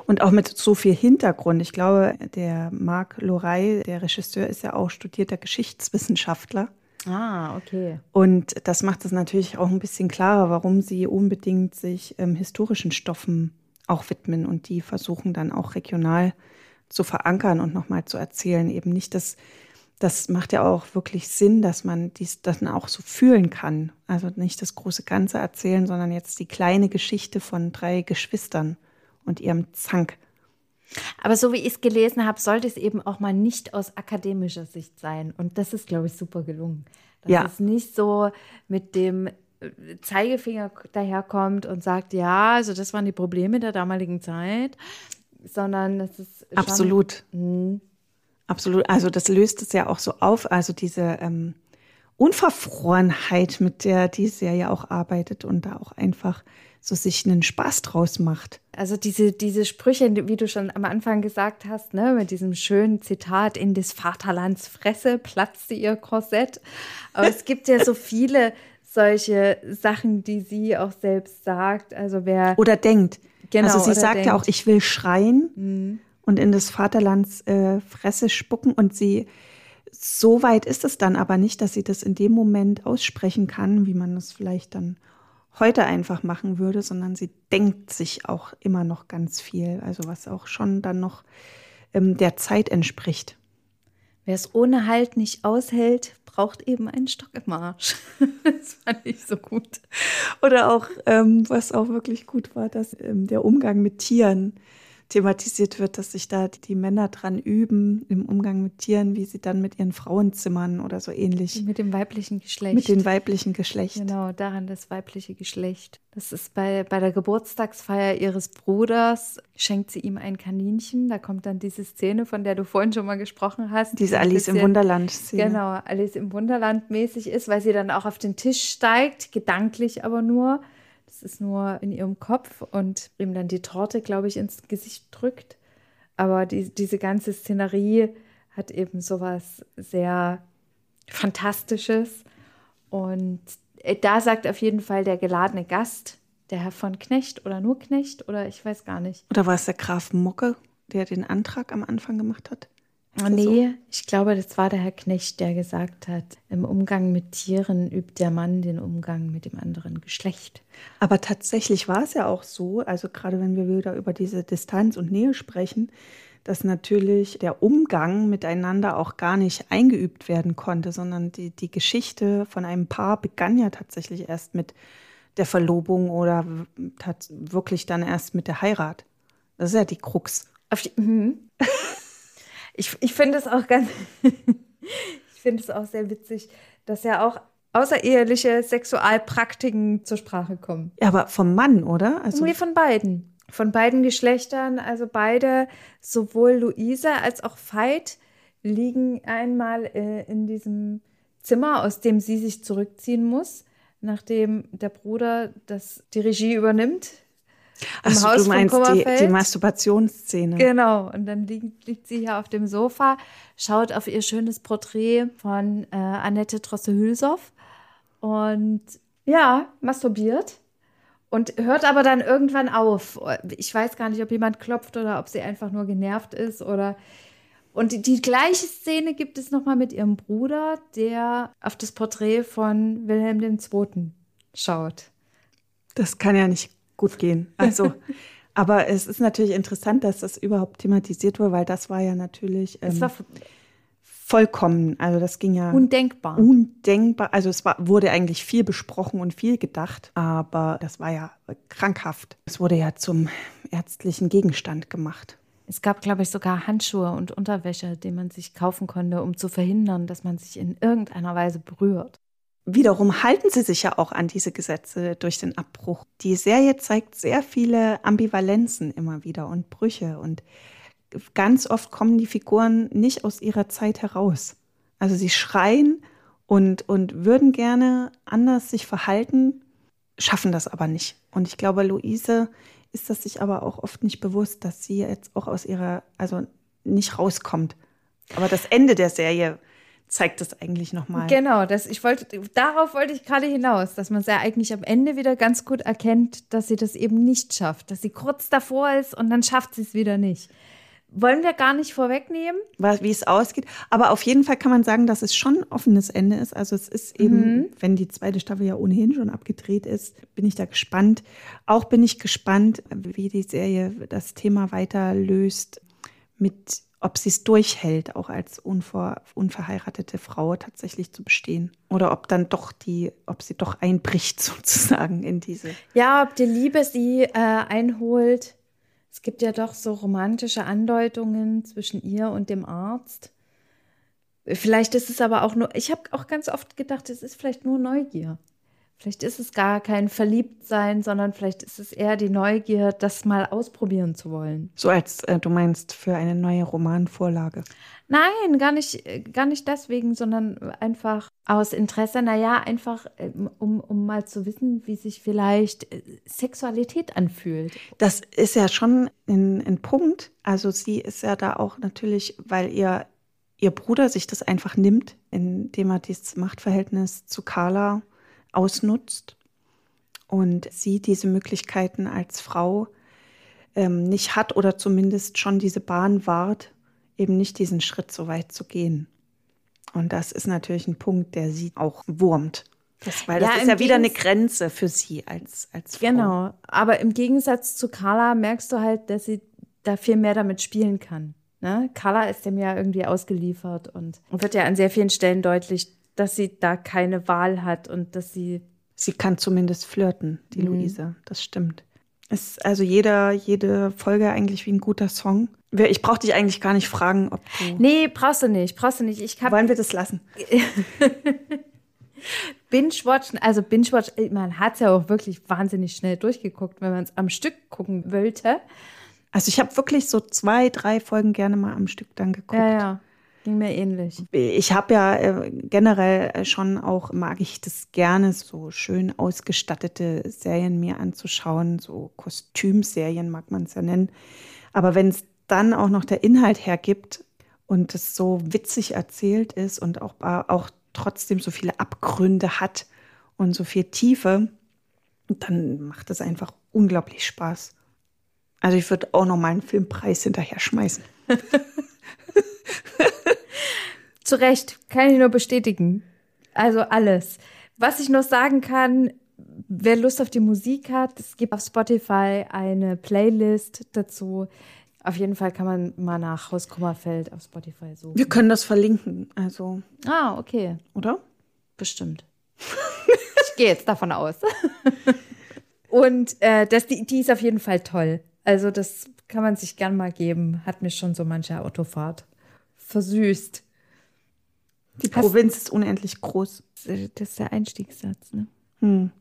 S2: Und auch mit so viel Hintergrund. Ich glaube, der Marc Lorey, der Regisseur, ist ja auch studierter Geschichtswissenschaftler.
S1: Ah, okay.
S2: Und das macht es natürlich auch ein bisschen klarer, warum sie unbedingt sich ähm, historischen Stoffen auch widmen und die versuchen dann auch regional zu verankern und nochmal zu erzählen. Eben nicht das, das macht ja auch wirklich Sinn, dass man dies dann auch so fühlen kann. Also nicht das große Ganze erzählen, sondern jetzt die kleine Geschichte von drei Geschwistern und ihrem Zank.
S1: Aber so wie ich es gelesen habe, sollte es eben auch mal nicht aus akademischer Sicht sein. Und das ist, glaube ich, super gelungen. Dass
S2: ja.
S1: es nicht so mit dem äh, Zeigefinger daherkommt und sagt, ja, also das waren die Probleme der damaligen Zeit, sondern es ist
S2: Absolut.
S1: Mh,
S2: Absolut. Also das löst es ja auch so auf. Also diese ähm, Unverfrorenheit, mit der die Serie auch arbeitet und da auch einfach so sich einen Spaß draus macht.
S1: Also diese, diese Sprüche, wie du schon am Anfang gesagt hast, ne, mit diesem schönen Zitat, in des Vaterlands Fresse platzte ihr Korsett. Aber es gibt ja so viele solche Sachen, die sie auch selbst sagt. Also wer.
S2: Oder denkt.
S1: Genau,
S2: also sie sagt
S1: denkt.
S2: ja auch, ich will schreien
S1: Mhm.
S2: und in des Vaterlands äh, Fresse spucken und sie so weit ist es dann aber nicht, dass sie das in dem Moment aussprechen kann, wie man es vielleicht dann heute einfach machen würde, sondern sie denkt sich auch immer noch ganz viel, also was auch schon dann noch ähm, der Zeit entspricht.
S1: Wer es ohne Halt nicht aushält, braucht eben einen Stock im Arsch. das fand ich so gut.
S2: Oder auch, ähm, was auch wirklich gut war, dass ähm, der Umgang mit Tieren thematisiert wird, dass sich da die Männer dran üben im Umgang mit Tieren, wie sie dann mit ihren Frauenzimmern oder so ähnlich
S1: Mit dem weiblichen Geschlecht.
S2: mit dem weiblichen Geschlecht.
S1: Genau, daran das weibliche Geschlecht. Das ist bei, bei der Geburtstagsfeier ihres Bruders, schenkt sie ihm ein Kaninchen. Da kommt dann diese Szene, von der du vorhin schon mal gesprochen hast.
S2: Diese
S1: die
S2: Alice im
S1: bisschen-
S2: Wunderland-Szene.
S1: Genau, Alice im Wunderland mäßig ist, weil sie dann auch auf den Tisch steigt, gedanklich aber nur. Das ist nur in ihrem Kopf und ihm dann die Torte, glaube ich, ins Gesicht drückt. Aber die, diese ganze Szenerie hat eben sowas sehr Fantastisches. Und äh, da sagt auf jeden Fall der geladene Gast, der Herr von Knecht oder nur Knecht oder ich weiß gar nicht.
S2: Oder war es der Graf Mocke, der den Antrag am Anfang gemacht hat?
S1: Nee, ich glaube, das war der Herr Knecht, der gesagt hat, im Umgang mit Tieren übt der Mann den Umgang mit dem anderen Geschlecht.
S2: Aber tatsächlich war es ja auch so, also gerade wenn wir wieder über diese Distanz und Nähe sprechen, dass natürlich der Umgang miteinander auch gar nicht eingeübt werden konnte, sondern die, die Geschichte von einem Paar begann ja tatsächlich erst mit der Verlobung oder wirklich dann erst mit der Heirat. Das ist ja die Krux.
S1: Auf die, mhm. Ich, ich finde es auch ganz, ich finde es auch sehr witzig, dass ja auch außereheliche Sexualpraktiken zur Sprache kommen.
S2: Ja, aber vom Mann, oder? Also
S1: Irgendwie von beiden. Von beiden Geschlechtern, also beide, sowohl Luise als auch Veit, liegen einmal äh, in diesem Zimmer, aus dem sie sich zurückziehen muss, nachdem der Bruder das, die Regie übernimmt. Im
S2: Ach so,
S1: Haus
S2: du meinst die, die Masturbationsszene.
S1: Genau, und dann liegt, liegt sie hier auf dem Sofa, schaut auf ihr schönes Porträt von äh, Annette Drosse-Hülsow und ja, masturbiert und hört aber dann irgendwann auf. Ich weiß gar nicht, ob jemand klopft oder ob sie einfach nur genervt ist oder und die, die gleiche Szene gibt es nochmal mit ihrem Bruder, der auf das Porträt von Wilhelm II. schaut.
S2: Das kann ja nicht gut gehen. Also, aber es ist natürlich interessant, dass das überhaupt thematisiert wurde, weil das war ja natürlich ähm,
S1: war
S2: vollkommen, also das ging ja
S1: undenkbar.
S2: undenkbar. Also es war, wurde eigentlich viel besprochen und viel gedacht, aber das war ja krankhaft. Es wurde ja zum ärztlichen Gegenstand gemacht.
S1: Es gab, glaube ich, sogar Handschuhe und Unterwäsche, die man sich kaufen konnte, um zu verhindern, dass man sich in irgendeiner Weise berührt.
S2: Wiederum halten sie sich ja auch an diese Gesetze durch den Abbruch. Die Serie zeigt sehr viele Ambivalenzen immer wieder und Brüche und ganz oft kommen die Figuren nicht aus ihrer Zeit heraus. Also sie schreien und, und würden gerne anders sich verhalten, schaffen das aber nicht. Und ich glaube, Luise ist das sich aber auch oft nicht bewusst, dass sie jetzt auch aus ihrer, also nicht rauskommt. Aber das Ende der Serie zeigt das eigentlich nochmal.
S1: Genau, das, ich wollte, darauf wollte ich gerade hinaus, dass man es ja eigentlich am Ende wieder ganz gut erkennt, dass sie das eben nicht schafft, dass sie kurz davor ist und dann schafft sie es wieder nicht. Wollen wir gar nicht vorwegnehmen?
S2: Wie es ausgeht. Aber auf jeden Fall kann man sagen, dass es schon ein offenes Ende ist. Also es ist eben, mhm. wenn die zweite Staffel ja ohnehin schon abgedreht ist, bin ich da gespannt. Auch bin ich gespannt, wie die Serie das Thema weiter löst mit ob sie es durchhält, auch als unver, unverheiratete Frau tatsächlich zu bestehen. Oder ob dann doch die, ob sie doch einbricht sozusagen in diese.
S1: Ja, ob die Liebe sie äh, einholt. Es gibt ja doch so romantische Andeutungen zwischen ihr und dem Arzt. Vielleicht ist es aber auch nur, ich habe auch ganz oft gedacht, es ist vielleicht nur Neugier. Vielleicht ist es gar kein Verliebtsein, sondern vielleicht ist es eher die Neugier, das mal ausprobieren zu wollen.
S2: So als äh, du meinst für eine neue Romanvorlage.
S1: Nein, gar nicht, gar nicht deswegen, sondern einfach aus Interesse, naja, einfach ähm, um, um mal zu wissen, wie sich vielleicht äh, Sexualität anfühlt.
S2: Das ist ja schon ein, ein Punkt. Also sie ist ja da auch natürlich, weil ihr, ihr Bruder sich das einfach nimmt, indem er dieses Machtverhältnis zu Carla ausnutzt und sie diese Möglichkeiten als Frau ähm, nicht hat oder zumindest schon diese Bahn wahrt, eben nicht diesen Schritt so weit zu gehen. Und das ist natürlich ein Punkt, der sie auch wurmt. Das, weil das ja, ist ja wieder eine Grenze für sie als, als Frau.
S1: Genau, aber im Gegensatz zu Carla merkst du halt, dass sie da viel mehr damit spielen kann. Ne? Carla ist dem ja irgendwie ausgeliefert und wird ja an sehr vielen Stellen deutlich, dass sie da keine Wahl hat und dass sie.
S2: Sie kann zumindest flirten, die mhm. Luise. Das stimmt. Es ist also jeder, jede Folge eigentlich wie ein guter Song. Ich brauche dich eigentlich gar nicht fragen, ob du.
S1: Nee, brauchst du nicht. Brauchst du nicht. Ich hab
S2: Wollen wir das lassen?
S1: Binge-Watchen, also Binge-Watch, man hat es ja auch wirklich wahnsinnig schnell durchgeguckt, wenn man es am Stück gucken wollte.
S2: Also ich habe wirklich so zwei, drei Folgen gerne mal am Stück dann geguckt.
S1: Ja, ja. Ging mir ähnlich.
S2: Ich habe ja äh, generell schon auch, mag ich das gerne, so schön ausgestattete Serien mir anzuschauen, so Kostümserien mag man es ja nennen. Aber wenn es dann auch noch der Inhalt hergibt und es so witzig erzählt ist und auch, auch trotzdem so viele Abgründe hat und so viel Tiefe, dann macht es einfach unglaublich Spaß. Also ich würde auch noch mal einen Filmpreis hinterher schmeißen.
S1: Zu Recht, kann ich nur bestätigen. Also alles. Was ich noch sagen kann, wer Lust auf die Musik hat, es gibt auf Spotify eine Playlist dazu. Auf jeden Fall kann man mal nach Haus Kummerfeld auf Spotify suchen.
S2: Wir können das verlinken, also.
S1: Ah, okay.
S2: Oder?
S1: Bestimmt. ich gehe jetzt davon aus. Und äh, das, die, die ist auf jeden Fall toll. Also das kann man sich gern mal geben. Hat mir schon so manche Autofahrt versüßt.
S2: Die Hast, Provinz ist unendlich groß.
S1: Das ist der Einstiegssatz, ne?
S2: Hm.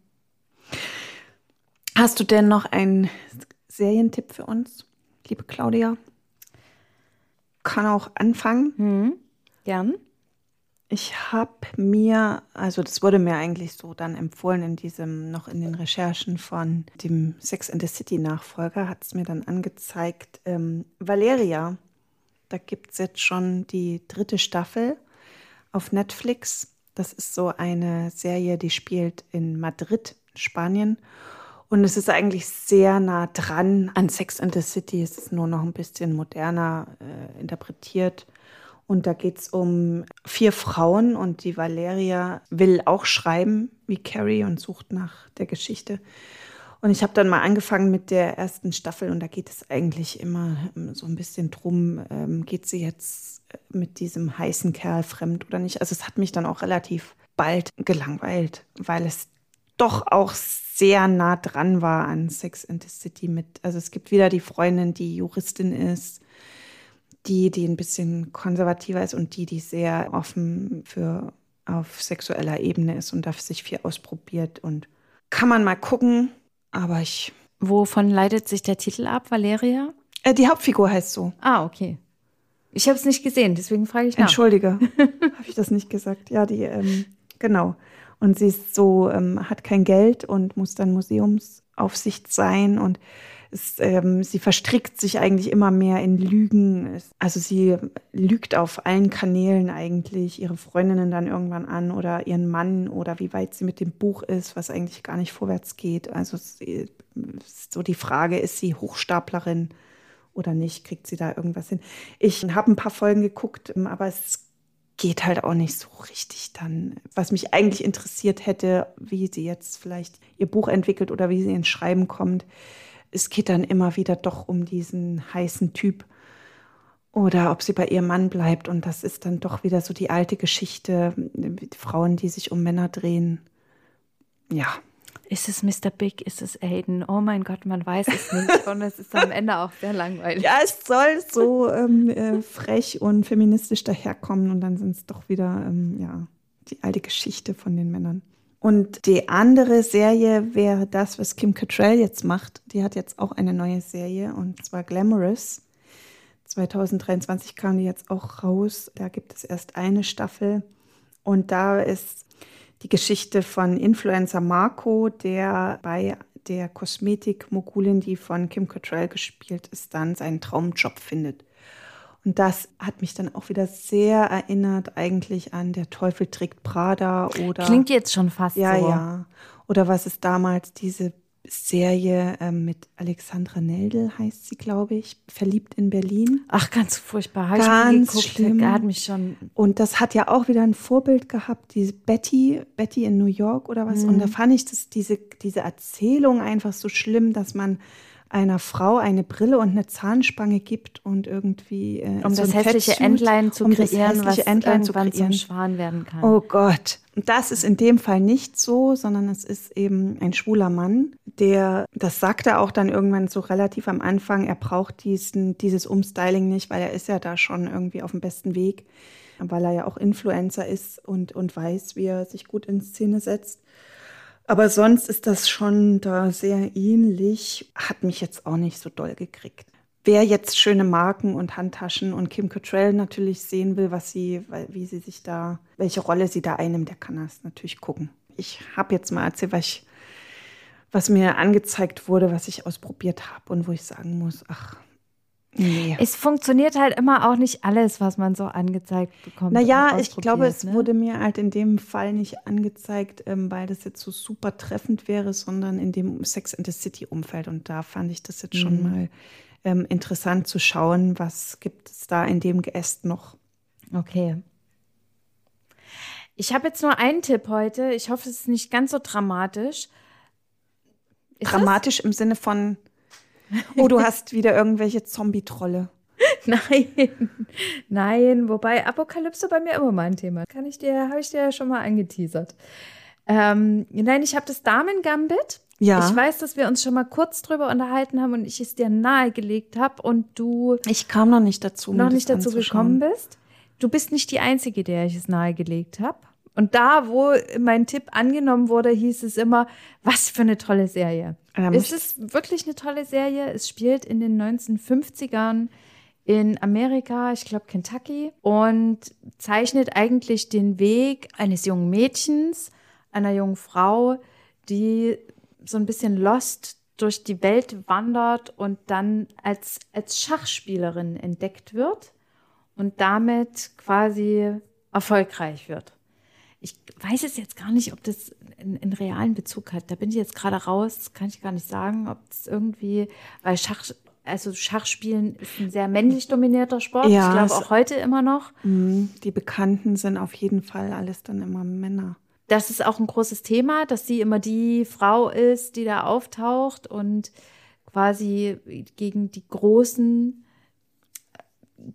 S2: Hast du denn noch einen Serientipp für uns, liebe Claudia? Kann auch anfangen.
S1: Hm. Gern.
S2: Ich habe mir, also das wurde mir eigentlich so dann empfohlen in diesem, noch in den Recherchen von dem Sex and the City Nachfolger, hat es mir dann angezeigt, ähm, Valeria. Da gibt es jetzt schon die dritte Staffel auf Netflix. Das ist so eine Serie, die spielt in Madrid, Spanien. Und es ist eigentlich sehr nah dran an Sex and the City. Es ist nur noch ein bisschen moderner äh, interpretiert. Und da geht es um vier Frauen und die Valeria will auch schreiben wie Carrie und sucht nach der Geschichte. Und ich habe dann mal angefangen mit der ersten Staffel und da geht es eigentlich immer so ein bisschen drum, ähm, geht sie jetzt mit diesem heißen Kerl fremd oder nicht. Also es hat mich dann auch relativ bald gelangweilt, weil es doch auch sehr nah dran war an Sex and the City mit. Also es gibt wieder die Freundin, die Juristin ist, die, die ein bisschen konservativer ist und die, die sehr offen für auf sexueller Ebene ist und da sich viel ausprobiert und kann man mal gucken, aber ich.
S1: Wovon leitet sich der Titel ab, Valeria?
S2: Äh, die Hauptfigur heißt so.
S1: Ah, okay. Ich habe es nicht gesehen, deswegen frage ich nach.
S2: Entschuldige, habe ich das nicht gesagt? Ja, die, ähm, genau. Und sie ist so, ähm, hat kein Geld und muss dann Museumsaufsicht sein und es, ähm, sie verstrickt sich eigentlich immer mehr in Lügen. Also sie lügt auf allen Kanälen eigentlich ihre Freundinnen dann irgendwann an oder ihren Mann oder wie weit sie mit dem Buch ist, was eigentlich gar nicht vorwärts geht. Also sie, so die Frage, ist sie Hochstaplerin oder nicht? Kriegt sie da irgendwas hin? Ich habe ein paar Folgen geguckt, aber es geht halt auch nicht so richtig dann. Was mich eigentlich interessiert hätte, wie sie jetzt vielleicht ihr Buch entwickelt oder wie sie ins Schreiben kommt. Es geht dann immer wieder doch um diesen heißen Typ oder ob sie bei ihrem Mann bleibt. Und das ist dann doch wieder so die alte Geschichte, Frauen, die sich um Männer drehen. Ja,
S1: ist es Mr. Big? Ist es Aiden? Oh mein Gott, man weiß es nicht. Und es ist am Ende auch sehr langweilig.
S2: Ja, es soll so ähm, äh, frech und feministisch daherkommen und dann sind es doch wieder ähm, ja, die alte Geschichte von den Männern. Und die andere Serie wäre das, was Kim Cattrall jetzt macht. Die hat jetzt auch eine neue Serie und zwar Glamorous. 2023 kam die jetzt auch raus. Da gibt es erst eine Staffel. Und da ist die Geschichte von Influencer Marco, der bei der Kosmetikmogulin, die von Kim Cattrall gespielt ist, dann seinen Traumjob findet. Und das hat mich dann auch wieder sehr erinnert eigentlich an Der Teufel trägt Prada oder.
S1: Klingt jetzt schon fast
S2: ja,
S1: so.
S2: Ja, ja. Oder was es damals diese Serie äh, mit Alexandra Neldel, heißt sie, glaube ich, Verliebt in Berlin.
S1: Ach, ganz furchtbar. Hab
S2: ganz geguckt, schlimm.
S1: Hat mich schon.
S2: Und das hat ja auch wieder ein Vorbild gehabt, diese Betty, Betty in New York oder was. Mhm. Und da fand ich das, diese, diese Erzählung einfach so schlimm, dass man einer Frau eine Brille und eine Zahnspange gibt und irgendwie
S1: äh, um so das hässliche Fettsuit, Entlein zu um kreieren, was Entlein irgendwann zum Schwan werden kann.
S2: Oh Gott. Und das ist in dem Fall nicht so, sondern es ist eben ein schwuler Mann, der, das sagt er auch dann irgendwann so relativ am Anfang, er braucht diesen, dieses Umstyling nicht, weil er ist ja da schon irgendwie auf dem besten Weg, weil er ja auch Influencer ist und, und weiß, wie er sich gut in Szene setzt. Aber sonst ist das schon da sehr ähnlich. Hat mich jetzt auch nicht so doll gekriegt. Wer jetzt schöne Marken und Handtaschen und Kim Cattrall natürlich sehen will, was sie, wie sie sich da, welche Rolle sie da einnimmt, der kann das natürlich gucken. Ich habe jetzt mal erzählt, was, ich, was mir angezeigt wurde, was ich ausprobiert habe und wo ich sagen muss, ach,
S1: Nee. Es funktioniert halt immer auch nicht alles, was man so angezeigt bekommt.
S2: Naja, ich glaube, es ne? wurde mir halt in dem Fall nicht angezeigt, ähm, weil das jetzt so super treffend wäre, sondern in dem Sex and the City Umfeld. Und da fand ich das jetzt mhm. schon mal ähm, interessant zu schauen, was gibt es da in dem Geäst noch.
S1: Okay. Ich habe jetzt nur einen Tipp heute. Ich hoffe, es ist nicht ganz so dramatisch.
S2: Ist dramatisch das? im Sinne von Oh, du hast wieder irgendwelche Zombie-Trolle.
S1: Nein, nein, wobei Apokalypse bei mir immer mal ein Thema. Kann ich dir, habe ich dir ja schon mal angeteasert. Ähm, nein, ich habe das Damen-Gambit. Ja. Ich weiß, dass wir uns schon mal kurz drüber unterhalten haben und ich es dir nahegelegt habe und du.
S2: Ich kam noch nicht dazu.
S1: Noch nicht dazu gekommen bist. Du bist nicht die Einzige, der ich es nahegelegt habe. Und da, wo mein Tipp angenommen wurde, hieß es immer, was für eine tolle Serie. Ähm, es ist wirklich eine tolle Serie. Es spielt in den 1950ern in Amerika, ich glaube Kentucky, und zeichnet eigentlich den Weg eines jungen Mädchens, einer jungen Frau, die so ein bisschen lost durch die Welt wandert und dann als, als Schachspielerin entdeckt wird und damit quasi erfolgreich wird ich weiß es jetzt gar nicht, ob das einen, realen Bezug hat. Da bin ich jetzt gerade raus, kann ich gar nicht sagen, ob es irgendwie, weil Schach, also Schachspielen ist ein sehr männlich dominierter Sport. Ja, ich glaube auch heute immer noch.
S2: Mhm. Die Bekannten sind auf jeden Fall alles dann immer Männer.
S1: Das ist auch ein großes Thema, dass sie immer die Frau ist, die da auftaucht und quasi gegen die großen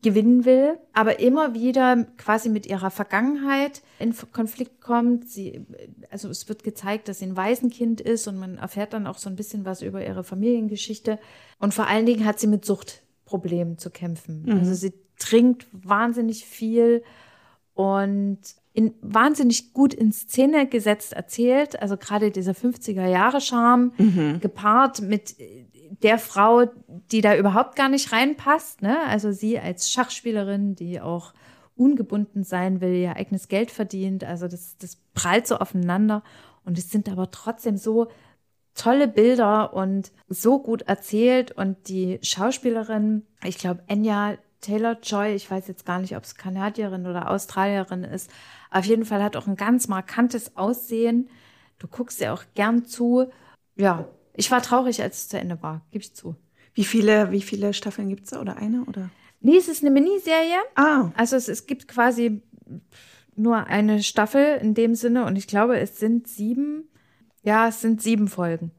S1: gewinnen will, aber immer wieder quasi mit ihrer Vergangenheit in Konflikt kommt. Sie, also es wird gezeigt, dass sie ein Waisenkind ist und man erfährt dann auch so ein bisschen was über ihre Familiengeschichte. Und vor allen Dingen hat sie mit Suchtproblemen zu kämpfen. Mhm. Also sie trinkt wahnsinnig viel und in, wahnsinnig gut in Szene gesetzt erzählt. Also gerade dieser 50er Jahre Charme mhm. gepaart mit der Frau, die da überhaupt gar nicht reinpasst. Ne? Also sie als Schachspielerin, die auch ungebunden sein will, ihr eigenes Geld verdient. Also das, das prallt so aufeinander. Und es sind aber trotzdem so tolle Bilder und so gut erzählt. Und die Schauspielerin, ich glaube, Enya Taylor-Joy, ich weiß jetzt gar nicht, ob es Kanadierin oder Australierin ist, auf jeden Fall hat auch ein ganz markantes Aussehen. Du guckst ihr auch gern zu. Ja, ich war traurig, als es zu Ende war, gebe ich zu.
S2: Wie viele, wie viele Staffeln gibt es da oder eine? Oder?
S1: Nee, es ist eine Miniserie.
S2: Ah.
S1: Also es, es gibt quasi nur eine Staffel in dem Sinne und ich glaube, es sind sieben. Ja, es sind sieben Folgen.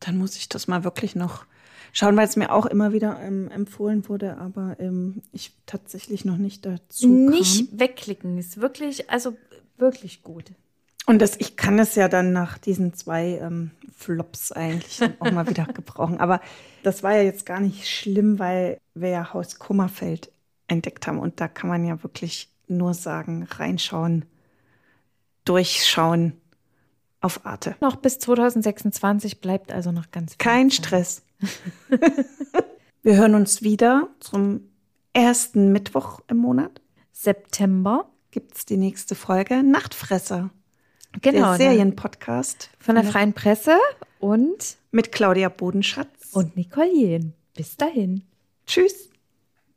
S2: Dann muss ich das mal wirklich noch schauen, weil es mir auch immer wieder ähm, empfohlen wurde, aber ähm, ich tatsächlich noch nicht dazu
S1: Nicht
S2: kam.
S1: wegklicken, ist wirklich, also wirklich gut.
S2: Und das, ich kann es ja dann nach diesen zwei ähm, Flops eigentlich auch mal wieder gebrauchen. Aber das war ja jetzt gar nicht schlimm, weil wir ja Haus Kummerfeld entdeckt haben. Und da kann man ja wirklich nur sagen, reinschauen, durchschauen auf Arte.
S1: Noch bis 2026 bleibt also noch ganz viel
S2: Kein
S1: Zeit.
S2: Stress. wir hören uns wieder zum ersten Mittwoch im Monat.
S1: September.
S2: Gibt es die nächste Folge Nachtfresser,
S1: Genau.
S2: der Serienpodcast
S1: Von der Freien Presse und,
S2: mit Claudia Bodenschatz.
S1: und Nicole Jehn. Bis dahin.
S2: Tschüss.